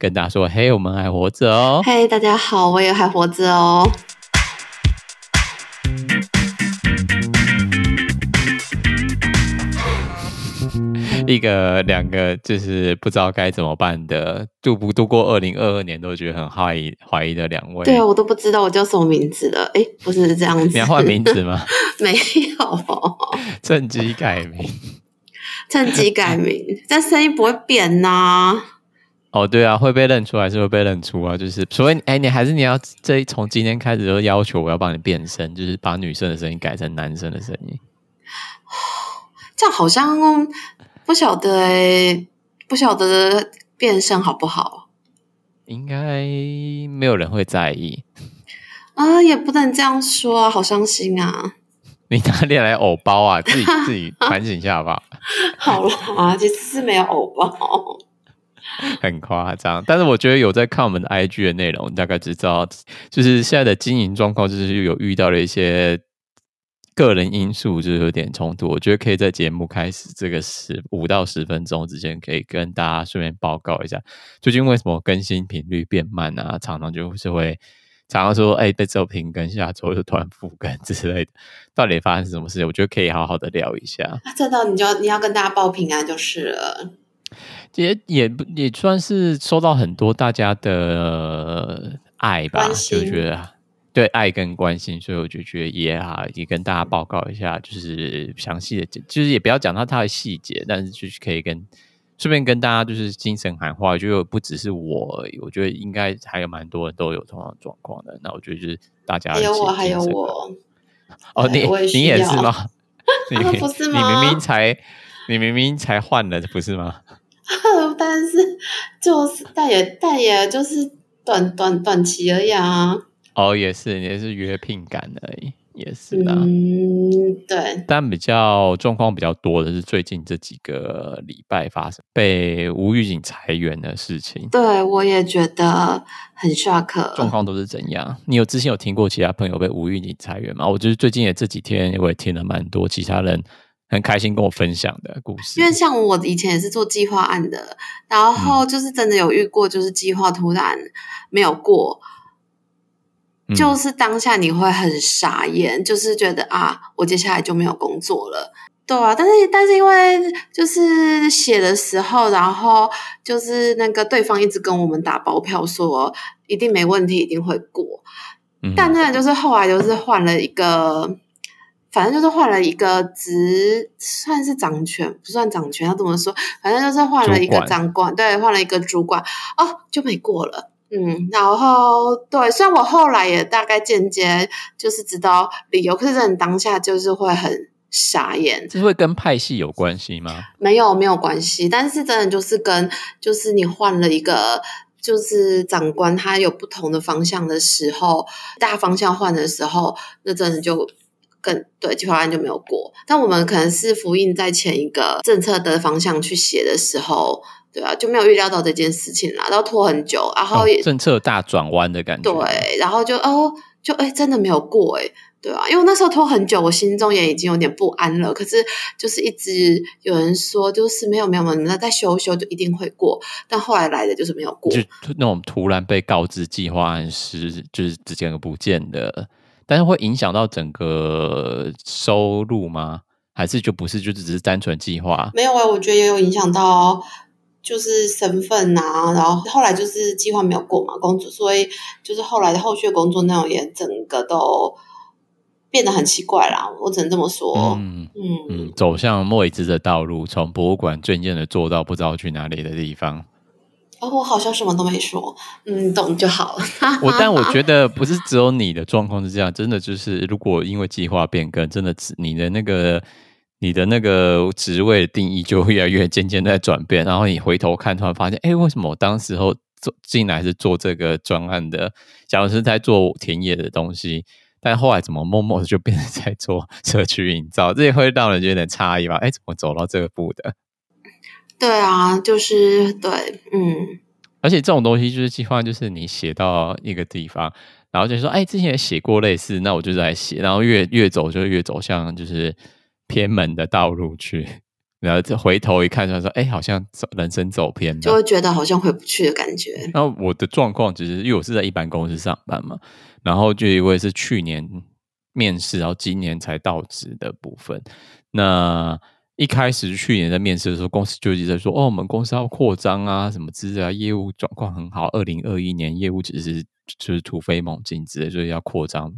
跟大家说：“嘿，我们还活着哦！”嘿，大家好，我也还活着哦。一个两个就是不知道该怎么办的，度不度过二零二二年都觉得很怀疑怀疑的两位。对啊，我都不知道我叫什么名字了。哎，不是这样子，你要换名字吗？没有，趁机改名。趁机改名，但声音不会变呐、啊。哦，对啊，会被认出来是会被认出啊。就是，所以，哎，你还是你要这从今天开始就要求我要帮你变声，就是把女生的声音改成男生的声音。这样好像不晓得哎，不晓得变声好不好？应该没有人会在意啊，也不能这样说啊，好伤心啊。你哪里来偶包啊？自己自己反省一下吧。好了啊，其实是没有偶包，很夸张。但是我觉得有在看我们的 IG 的内容，大概知道，就是现在的经营状况，就是有遇到了一些个人因素，就是有点冲突。我觉得可以在节目开始这个十五到十分钟之间，可以跟大家顺便报告一下，最近为什么更新频率变慢啊？常常就是会。常常说，哎、欸，这周停更，下周就突然复更之类的，到底发生什么事情？我觉得可以好好的聊一下。那真的，你就你要跟大家报平安就是了。也也也算是收到很多大家的爱吧，就觉得对爱跟关心，所以我就觉得也好，也跟大家报告一下，就是详细的，就是也不要讲到它的细节，但是就是可以跟。顺便跟大家就是精神喊话，就不只是我而已，我觉得应该还有蛮多人都有同样状况的。那我觉得就是大家还有我，还有我。哦，你你也是吗？你不是吗？你明明才你明明才换了，不是吗？但是就是但也但也就是短短短期而已啊。哦，也是，也是约聘感而已。也是啊，嗯，对，但比较状况比较多的是最近这几个礼拜发生被无预警裁员的事情。对，我也觉得很 shock。状况都是怎样？你有之前有听过其他朋友被无预警裁员吗？我就是最近也这几天我也听了蛮多其他人很开心跟我分享的故事。因为像我以前也是做计划案的，然后就是真的有遇过，就是计划突然没有过。就是当下你会很傻眼，就是觉得啊，我接下来就没有工作了，对啊。但是但是因为就是写的时候，然后就是那个对方一直跟我们打包票说一定没问题，一定会过。嗯、但那就是后来就是换了一个，反正就是换了一个职，算是掌权不算掌权，要怎么说？反正就是换了一个长官，对，换了一个主管，哦，就没过了。嗯，然后对，虽然我后来也大概间接就是知道理由，可是人当下就是会很傻眼。这会跟派系有关系吗？没有，没有关系。但是真的就是跟就是你换了一个就是长官，他有不同的方向的时候，大方向换的时候，那真的就更对计划案就没有过。但我们可能是复印在前一个政策的方向去写的时候。对啊，就没有预料到这件事情啦，然后拖很久，然后也、哦、政策大转弯的感觉。对，然后就哦，就哎，真的没有过哎，对啊，因为那时候拖很久，我心中也已经有点不安了。可是就是一直有人说，就是没有没有没有，那再修修就一定会过。但后来来的就是没有过，就那种突然被告知计划案是就是直接不见的，但是会影响到整个收入吗？还是就不是，就只是单纯计划？没有啊，我觉得也有影响到。就是身份啊，然后后来就是计划没有过嘛，工作，所以就是后来的后续工作内容也整个都变得很奇怪啦。我只能这么说。嗯嗯嗯，走向未知的道路，从博物馆渐渐的做到不知道去哪里的地方。哦，我好像什么都没说，嗯，懂就好了。我但我觉 得不是只有你的状况是这样，真的就是如果因为计划变更，真的你的那个。你的那个职位的定义就会越来越渐渐在转变，然后你回头看，突然发现，哎，为什么我当时候做进来是做这个专案的，假如是在做田野的东西，但后来怎么默默的就变成在做社区营造，这也会让人有点诧异吧？哎，怎么走到这个步的？对啊，就是对，嗯。而且这种东西就是计划，就是你写到一个地方，然后就说，哎，之前也写过类似，那我就在写，然后越越走就越走向就是。偏门的道路去，然后回头一看，就说：“哎，好像走人生走偏了，就会觉得好像回不去的感觉。”然后我的状况只是因为我是在一般公司上班嘛，然后就因为是去年面试，然后今年才到职的部分。那一开始去年在面试的时候，公司就一直在说：“哦，我们公司要扩张啊，什么之类的，业务状况很好。二零二一年业务只是就是突飞猛进之类，所以要扩张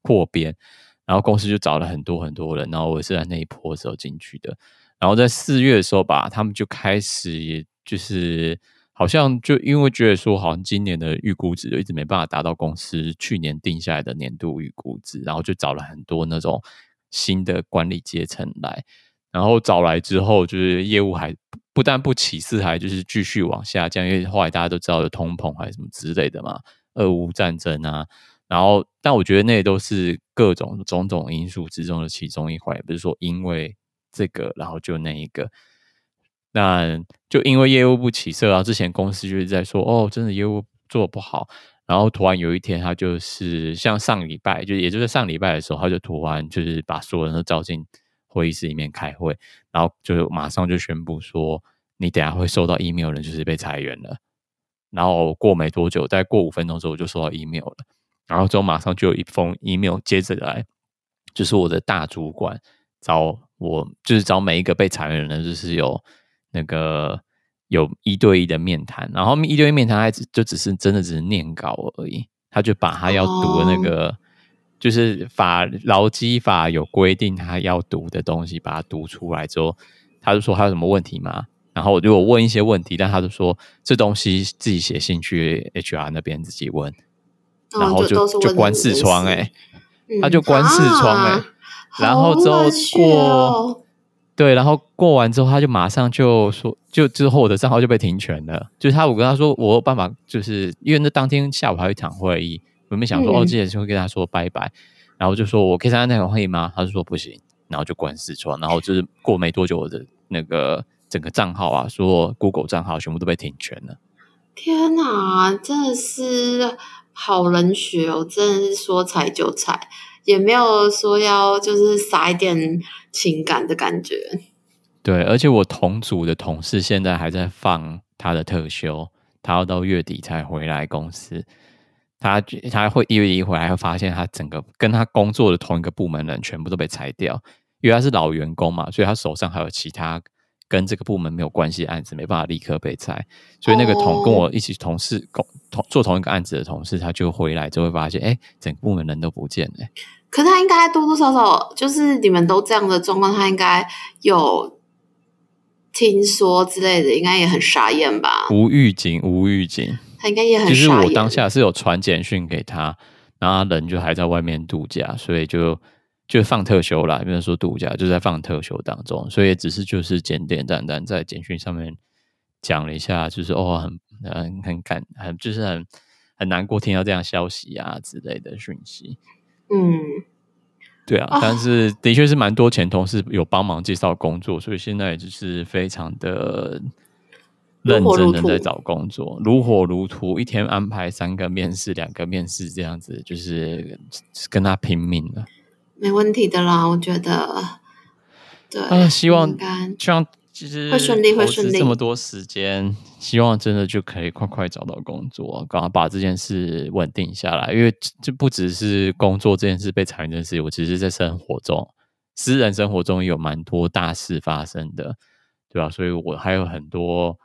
扩编。”然后公司就找了很多很多人，然后我是在那一波时候进去的。然后在四月的时候吧，他们就开始，就是好像就因为觉得说，好像今年的预估值一直没办法达到公司去年定下来的年度预估值，然后就找了很多那种新的管理阶层来。然后找来之后，就是业务还不但不起色，还就是继续往下降，因为后来大家都知道有通膨还是什么之类的嘛，俄乌战争啊。然后，但我觉得那都是各种种种因素之中的其中一环，也不是说因为。这个，然后就那一个，那就因为业务不起色啊，之前公司就是在说，哦，真的业务做不好，然后突然有一天，他就是像上礼拜，就也就是上礼拜的时候，他就突然就是把所有人都招进会议室里面开会，然后就马上就宣布说，你等下会收到 email 的就是被裁员了。然后过没多久，再过五分钟之后，我就收到 email 了，然后之后马上就有一封 email 接着来，就是我的大主管找。我就是找每一个被裁员的人，就是有那个有一对一的面谈，然后一对一面谈还只就只是真的只是念稿而已，他就把他要读的那个、oh. 就是法劳基法有规定他要读的东西，把它读出来之后，他就说还有什么问题吗？然后我就问一些问题，但他就说这东西自己写信去 HR 那边自己问，然后就、oh, 就，就关视窗哎、欸，嗯、他就关视窗哎、欸。啊然后之后过，哦、对，然后过完之后，他就马上就说，就之后我的账号就被停权了。就是他，我跟他说，我有办法，就是因为那当天下午还有一场会议，我没想说、嗯、哦，之前就会跟他说拜拜，然后就说我可以参加那场会议吗？他就说不行，然后就关视窗，然后就是过没多久，我的那个整个账号啊，说 Google 账号全部都被停权了。天哪，真的是好冷血哦！真的是说裁就裁。也没有说要就是撒一点情感的感觉。对，而且我同组的同事现在还在放他的特休，他要到月底才回来公司。他他会一月一回来会发现，他整个跟他工作的同一个部门人全部都被裁掉，因为他是老员工嘛，所以他手上还有其他。跟这个部门没有关系的案子没办法立刻被裁，所以那个同跟我一起同事共同做同一个案子的同事，他就回来就会发现，哎，整个部门人都不见了。可是他应该多多少少就是你们都这样的状况，他应该有听说之类的，应该也很傻眼吧？无预警，无预警，他应该也很傻眼。其实我当下是有传简讯给他，然后他人就还在外面度假，所以就。就放特休啦，比如说度假就在放特休当中，所以只是就是简简单单在简讯上面讲了一下，就是哦很很很感很就是很很难过听到这样消息啊之类的讯息。嗯，对啊，哦、但是的确是蛮多前同事有帮忙介绍工作，所以现在就是非常的认真的在找工作，如火如荼，一天安排三个面试，两个面试这样子，就是跟他拼命了。没问题的啦，我觉得，对，啊，希望希望其实会顺利，会顺利。这么多时间，希望真的就可以快快找到工作，赶快把这件事稳定下来。因为这不只是工作这件事被裁员这件事，我其实在生活中、私人生活中有蛮多大事发生的，对吧？所以我还有很多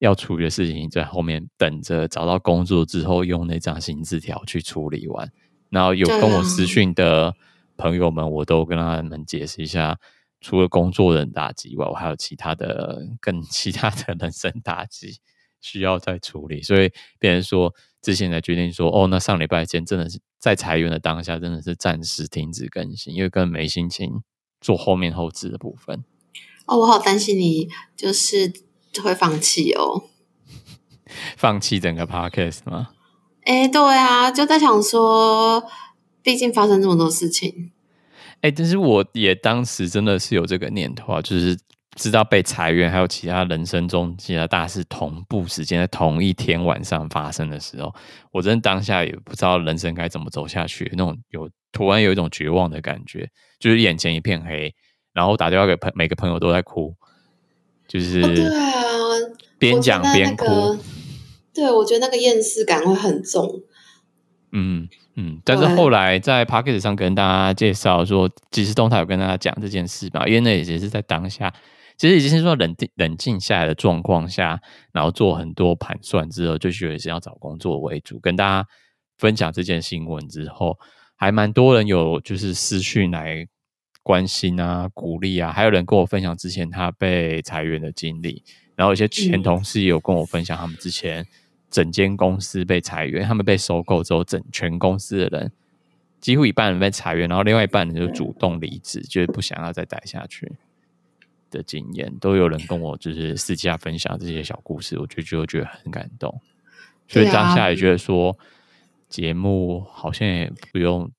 要处理的事情在后面等着找到工作之后，用那张新字条去处理完。然后有跟我私讯的。朋友们，我都跟他们解释一下，除了工作人打击以外，我还有其他的、更 其他的人生打击需要再处理。所以，别人说之前才决定说，哦，那上礼拜前真的是在裁员的当下，真的是暂时停止更新，因为根本没心情做后面后置的部分。哦，我好担心你就是会放弃哦，放弃整个 podcast 吗？哎，对啊，就在想说。毕竟发生这么多事情，哎、欸，但是我也当时真的是有这个念头啊，就是知道被裁员，还有其他人生中其他大事同步时间在同一天晚上发生的时候，我真的当下也不知道人生该怎么走下去，那种有突然有一种绝望的感觉，就是眼前一片黑，然后打电话给朋每个朋友都在哭，就是对啊，边讲边哭。对，我觉得那个厌世感会很重。嗯嗯，但是后来在 p o c k e t 上跟大家介绍说，即时动态有跟大家讲这件事嘛，因为那也是在当下，其实已经是说冷静冷静下来的状况下，然后做很多盘算之后，就觉得是要找工作为主，跟大家分享这件新闻之后，还蛮多人有就是私讯来关心啊、鼓励啊，还有人跟我分享之前他被裁员的经历，然后有些前同事也有跟我分享他们之前。整间公司被裁员，他们被收购之后，整全公司的人几乎一半人被裁员，然后另外一半人就主动离职，就是不想要再待下去的经验，都有人跟我就是私下分享这些小故事，我就觉得觉得很感动，所以当下也觉得说节目好像也不用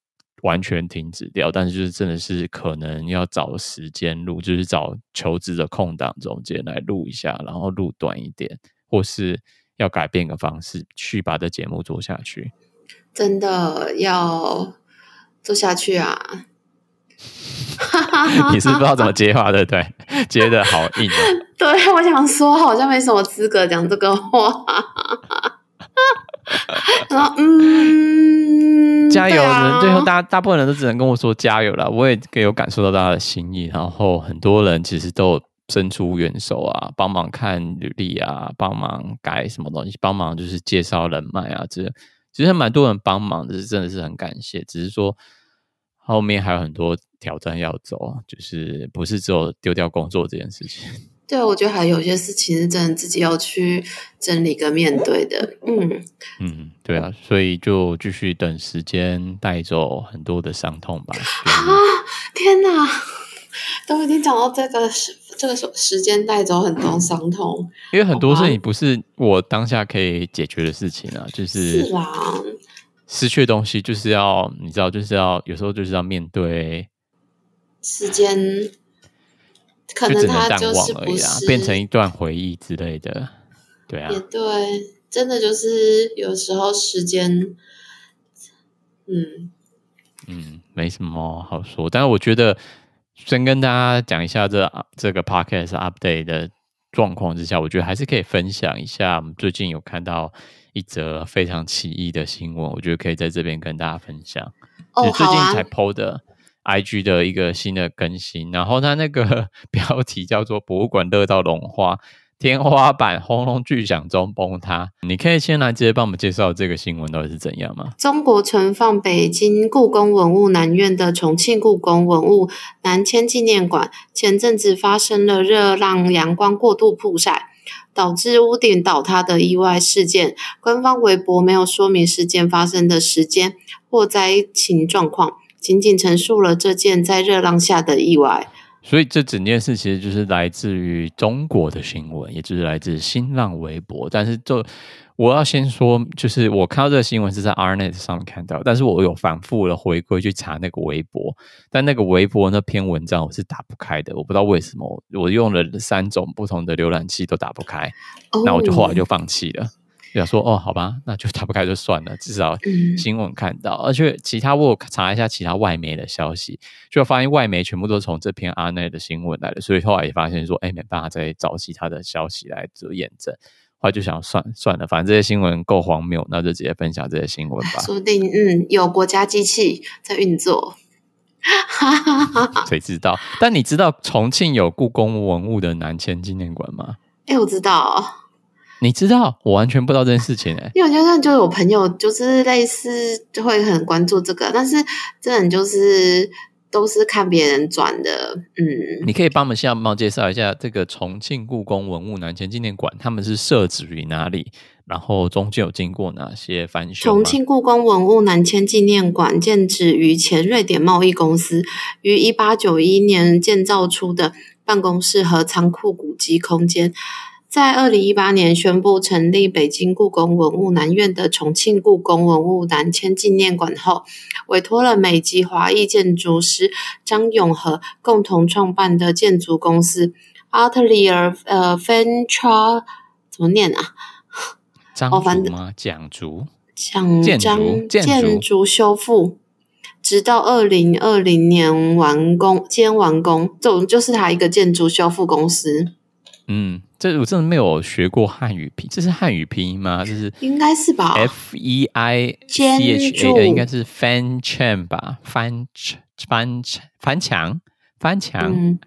完全停止掉，但是就是真的是可能要找时间录，就是找求职的空档中间来录一下，然后录短一点，或是。要改变个方式去把这节目做下去，真的要做下去啊！你是不知道怎么接话，对不对？接的好硬啊！对，我想说，好像没什么资格讲这个话。然后，嗯，加油！啊、最后大大部分人都只能跟我说加油了。我也有感受到大家的心意，然后很多人其实都。伸出援手啊，帮忙看履历啊，帮忙改什么东西，帮忙就是介绍人脉啊，这其实蛮多人帮忙的，是真的是很感谢。只是说后面还有很多挑战要走，就是不是只有丢掉工作这件事情。对，我觉得还有些事情是真的自己要去整理跟面对的。嗯嗯，对啊，所以就继续等时间带走很多的伤痛吧。啊，天哪！都已经讲到这个时，这个时时间带走很多伤痛，因为很多事情不是我当下可以解决的事情啊，就是是啦，失去的东西就是要你知道，就是要有时候就是要面对时间，可能它就是不是变成一段回忆之类的，对啊，也对，真的就是有时候时间，嗯嗯，没什么好说，但是我觉得。先跟大家讲一下这这个 podcast update 的状况之下，我觉得还是可以分享一下。我们最近有看到一则非常奇异的新闻，我觉得可以在这边跟大家分享。哦，最近才 PO 的 IG 的一个新的更新，啊、然后它那个 标题叫做“博物馆热到融化”。天花板轰隆巨响中崩塌，你可以先来直接帮我们介绍这个新闻到底是怎样吗？中国存放北京故宫文物南院的重庆故宫文物南迁纪念馆，前阵子发生了热浪阳光过度曝晒，导致屋顶倒塌的意外事件。官方微博没有说明事件发生的时间或灾情状况，仅仅陈述了这件在热浪下的意外。所以这整件事其实就是来自于中国的新闻，也就是来自新浪微博。但是，就我要先说，就是我看到这个新闻是在 Rnet 上面看到，但是我有反复的回归去查那个微博，但那个微博那篇文章我是打不开的，我不知道为什么，我用了三种不同的浏览器都打不开，那我就后来就放弃了。就想说哦，好吧，那就打不开就算了。至少新闻看到，嗯、而且其他我有查一下其他外媒的消息，就发现外媒全部都是从这篇 Rnet 的新闻来的，所以后来也发现说，哎，没办法再找其他的消息来做验证。后来就想算算了，反正这些新闻够荒谬，那就直接分享这些新闻吧。说不定嗯，有国家机器在运作，谁知道？但你知道重庆有故宫文物的南迁纪念馆吗？哎，我知道。你知道，我完全不知道这件事情哎、欸。因为就算就有朋友就是类似就会很关注这个，但是这人就是都是看别人转的。嗯，你可以帮我们现在帮我介绍一下这个重庆故宫文物南迁纪念馆，他们是设置于哪里？然后中间有经过哪些翻修？重庆故宫文物南迁纪念馆建置于前瑞典贸易公司于一八九一年建造出的办公室和仓库古迹空间。在二零一八年宣布成立北京故宫文物南院的重庆故宫文物南迁纪念馆后，委托了美籍华裔建筑师张永和共同创办的建筑公司 Atelier 呃 Venture 怎么念啊？张竹吗？蒋竹？蒋张建筑修复，直到二零二零年完工，今天完工，这种就是他一个建筑修复公司。嗯，这我真的没有学过汉语拼，这是汉语拼音吗？这是应该是吧？F E I C H A，应该是翻墙吧？翻翻翻墙翻墙。嗯、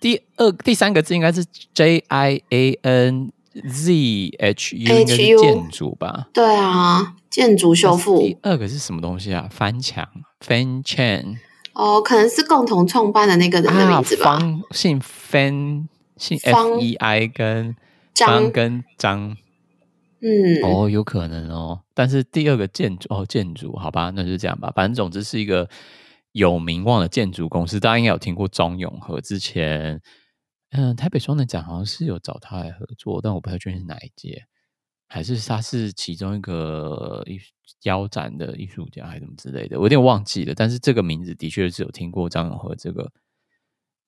第二第三个字应该是 J I A N Z H U，应该是建筑吧？对啊，建筑修复。第二个是什么东西啊？翻墙翻墙。哦，可能是共同创办的那个人的名字吧？啊、方姓翻。姓 F E I 跟张跟张，嗯，哦，有可能哦。但是第二个建筑哦，建筑好吧，那就这样吧。反正总之是一个有名望的建筑公司，大家应该有听过张永和。之前，嗯，台北双年展好像是有找他来合作，但我不太确定是哪一届，还是他是其中一个艺腰斩的艺术家，还是什么之类的，我有点忘记了。但是这个名字的确是有听过张永和这个。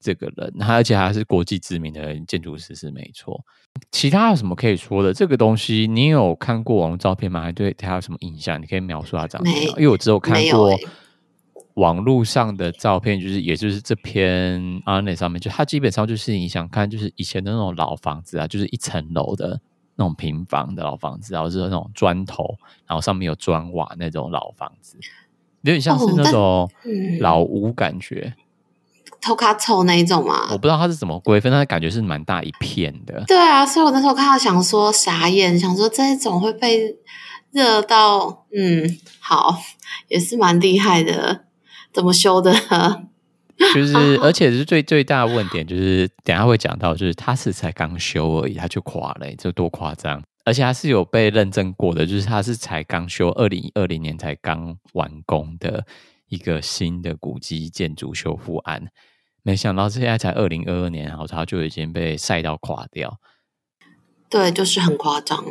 这个人，他而且还是国际知名的建筑师，是没错。其他有什么可以说的？这个东西你有看过网络照片吗？还对他有什么印象？你可以描述他长什么样？因为我只有看过网络上的照片，就是也就是这篇 RNet 上面，就他基本上就是你想看，就是以前的那种老房子啊，就是一层楼的那种平房的老房子，然后是那种砖头，然后上面有砖瓦那种老房子，有点像是那种老屋感觉。哦头卡臭那一种吗？我不知道它是怎么规分，但是感觉是蛮大一片的。对啊，所以我那时候看到想说傻眼，想说这一种会被热到，嗯，好，也是蛮厉害的，怎么修的？就是，而且是最最大的问题就是，等下会讲到，就是它是才刚修而已，它就垮了，这多夸张！而且它是有被认证过的，就是它是才刚修，二零二零年才刚完工的。一个新的古迹建筑修复案，没想到现在才二零二二年，然后它就已经被晒到垮掉。对，就是很夸张。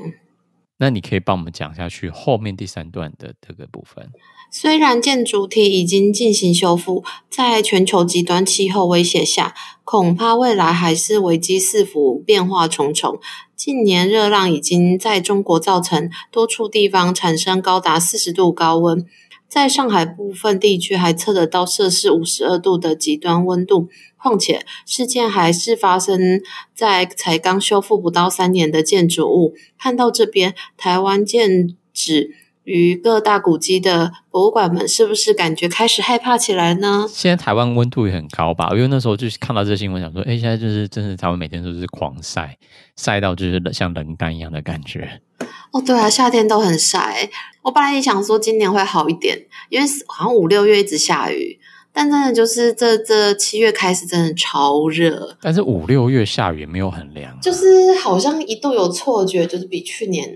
那你可以帮我们讲下去后面第三段的这个部分。虽然建筑体已经进行修复，在全球极端气候威胁下，恐怕未来还是危机四伏、变化重重。近年热浪已经在中国造成多处地方产生高达四十度高温。在上海部分地区还测得到摄氏五十二度的极端温度，况且事件还是发生在才刚修复不到三年的建筑物。看到这边，台湾建址与各大古迹的博物馆们，是不是感觉开始害怕起来呢？现在台湾温度也很高吧？因为那时候就是看到这新闻，想说，哎，现在就是真的，台湾每天都是狂晒，晒到就是像冷干一样的感觉。哦，对啊，夏天都很晒。我本来也想说今年会好一点，因为好像五六月一直下雨，但真的就是这这七月开始真的超热。但是五六月下雨也没有很凉啊，就是好像一度有错觉，就是比去年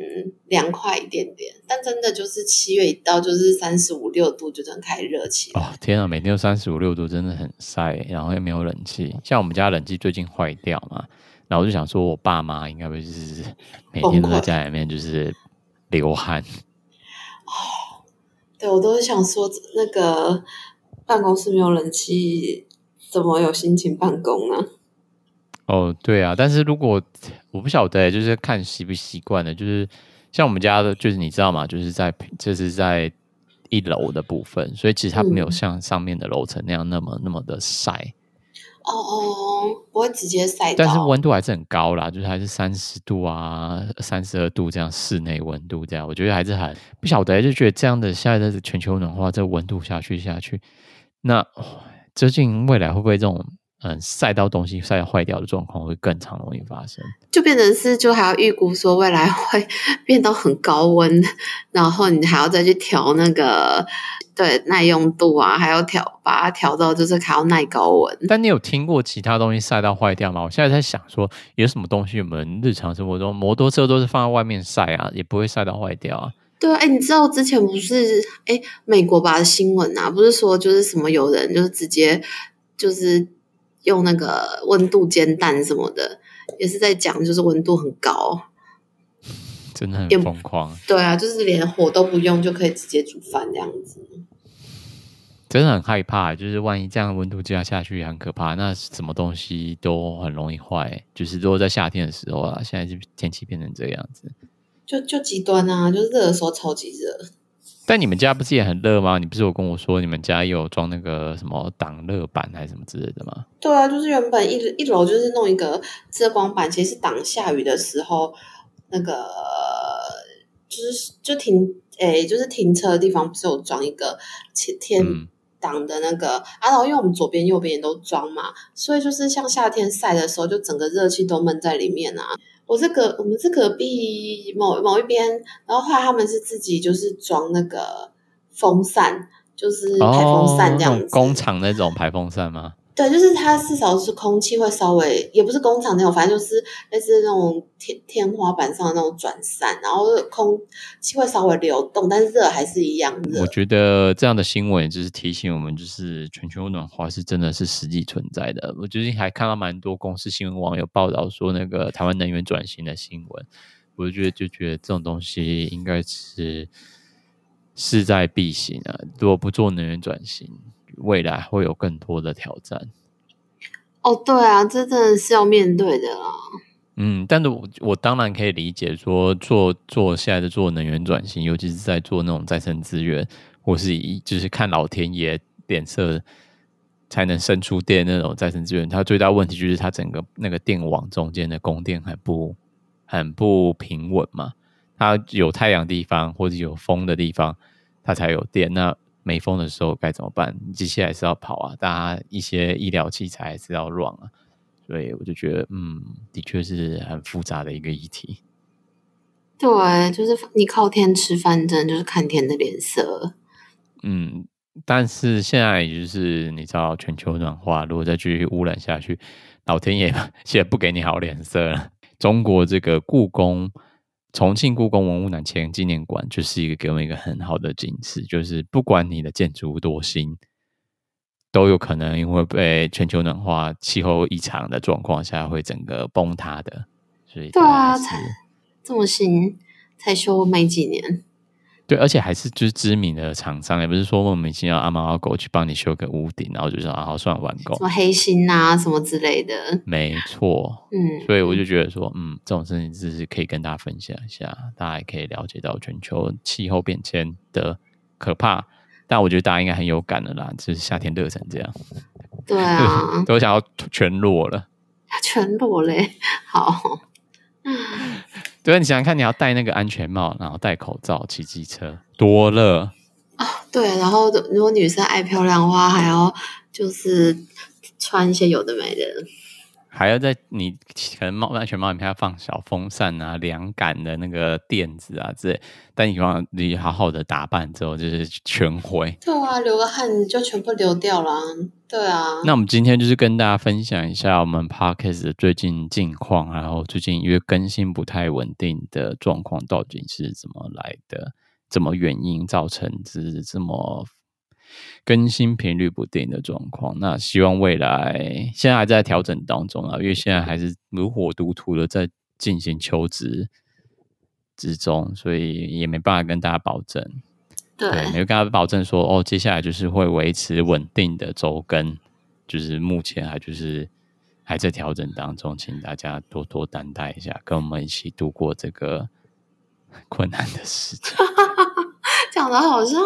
凉快一点点。但真的就是七月一到，就是三十五六度就真的开始热起来。哦，天啊，每天都三十五六度，真的很晒，然后又没有冷气。像我们家冷气最近坏掉嘛，然后我就想说，我爸妈应该会是每天都在家里面就是流汗。哦，对，我都是想说，那个办公室没有冷气，怎么有心情办公呢？哦，对啊，但是如果我不晓得，就是看习不习惯的，就是像我们家的，就是你知道吗？就是在就是在一楼的部分，所以其实它没有像上面的楼层那样那么、嗯、那么的晒。哦哦，不会直接晒到，但是温度还是很高啦，就是还是三十度啊，三十二度这样室内温度这样，我觉得还是很不晓得，就觉得这样的现在的全球暖化，这温度下去下去，那究竟未来会不会这种嗯晒到东西晒坏掉的状况会更常容易发生？就变成是就还要预估说未来会变到很高温，然后你还要再去调那个。对，耐用度啊，还要调，把它调到就是还要耐高温。但你有听过其他东西晒到坏掉吗？我现在在想说，有什么东西我们日常生活中摩托车都是放在外面晒啊，也不会晒到坏掉啊。对啊，哎，你知道之前不是哎美国吧的新闻啊，不是说就是什么有人就是直接就是用那个温度煎蛋什么的，也是在讲就是温度很高。真的很疯狂，对啊，就是连火都不用就可以直接煮饭这样子，真的很害怕。就是万一这样温度这样下去也很可怕，那什么东西都很容易坏。就是如果在夏天的时候啊，现在就天气变成这样子，就就极端啊，就是热的时候超级热。但你们家不是也很热吗？你不是有跟我说你们家有装那个什么挡热板还是什么之类的吗？对啊，就是原本一一楼就是弄一个遮光板，其实是挡下雨的时候那个就是就停诶、欸，就是停车的地方不是有装一个天天挡的那个、嗯、啊？然后因为我们左边右边也都装嘛，所以就是像夏天晒的时候，就整个热气都闷在里面啊。我这个我们是隔壁某某一边，然后后来他们是自己就是装那个风扇，就是排风扇这样子，哦、工厂那种排风扇吗？对，就是它至少是空气会稍微，也不是工厂那种，反正就是类似那种天天花板上的那种转扇，然后空气会稍微流动，但是热还是一样热。我觉得这样的新闻就是提醒我们，就是全球暖化是真的是实际存在的。我最近还看到蛮多公司新闻网友报道说那个台湾能源转型的新闻，我就觉得就觉得这种东西应该是势在必行啊！如果不做能源转型，未来会有更多的挑战。哦，对啊，这真的是要面对的啊。嗯，但是我我当然可以理解说做做现在的做能源转型，尤其是在做那种再生资源，或是以就是看老天爷脸色才能生出电那种再生资源，它最大问题就是它整个那个电网中间的供电很不很不平稳嘛。它有太阳地方或者有风的地方，它才有电。那没风的时候该怎么办？机器还是要跑啊，大家一些医疗器材还是要 run 啊，所以我就觉得，嗯，的确是很复杂的一个议题。对，就是你靠天吃饭，真的就是看天的脸色。嗯，但是现在就是你知道，全球暖化，如果再继续污染下去，老天爷 也不给你好脸色了。中国这个故宫。重庆故宫文物南迁纪念馆就是一个给我们一个很好的警示，就是不管你的建筑物多新，都有可能因为被全球暖化、气候异常的状况下，会整个崩塌的。所以对啊，才这么新，才修没几年。对，而且还是就是知名的厂商，也不是说莫名其妙阿猫阿狗去帮你修个屋顶，然后就说啊好算完工，什么黑心啊什么之类的。没错，嗯，所以我就觉得说，嗯，这种事情就是可以跟大家分享一下，大家也可以了解到全球气候变迁的可怕。但我觉得大家应该很有感的啦，就是夏天热成这样，对啊，都想要全裸了，全裸嘞，好。对，你想想看，你要戴那个安全帽，然后戴口罩骑机车，多热啊！对，然后如果女生爱漂亮的话，还要就是穿一些有的没的。还要在你可能帽安全帽里面要放小风扇啊、凉感的那个垫子啊之类。但你往你好好的打扮之后，就是全灰。对啊，流个汗就全部流掉了。对啊。那我们今天就是跟大家分享一下我们 Podcast 最近近况，然后最近因为更新不太稳定的状况到底是怎么来的，怎么原因造成是这么。更新频率不定的状况，那希望未来现在还在调整当中啊，因为现在还是如火如荼的在进行求职之中，所以也没办法跟大家保证。对，对没有跟大家保证说哦，接下来就是会维持稳定的周更，就是目前还就是还在调整当中，请大家多多担待一下，跟我们一起度过这个 困难的时间。讲的好像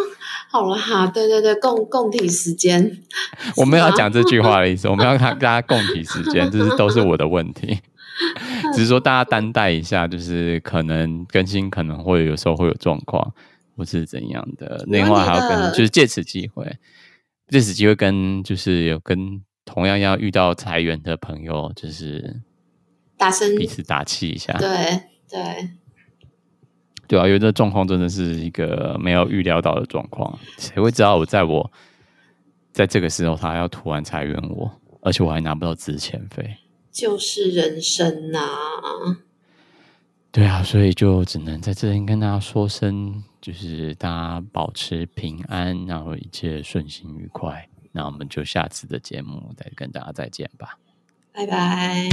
好了哈，对对对，共共体时间。我没有要讲这句话的意思，我们要看大家共体时间，这是都是我的问题。只是说大家担待一下，就是可能更新可能会有时候会有状况，或是怎样的。另外还要跟，就是借此机会，借此机会跟就是有跟同样要遇到裁员的朋友，就是打声彼此打气一下。对对。对啊，因为这状况真的是一个没有预料到的状况，谁会知道我在我在这个时候他要突然裁员我，而且我还拿不到资遣费，就是人生呐、啊。对啊，所以就只能在这里跟大家说声，就是大家保持平安，然后一切顺心愉快。那我们就下次的节目再跟大家再见吧，拜拜。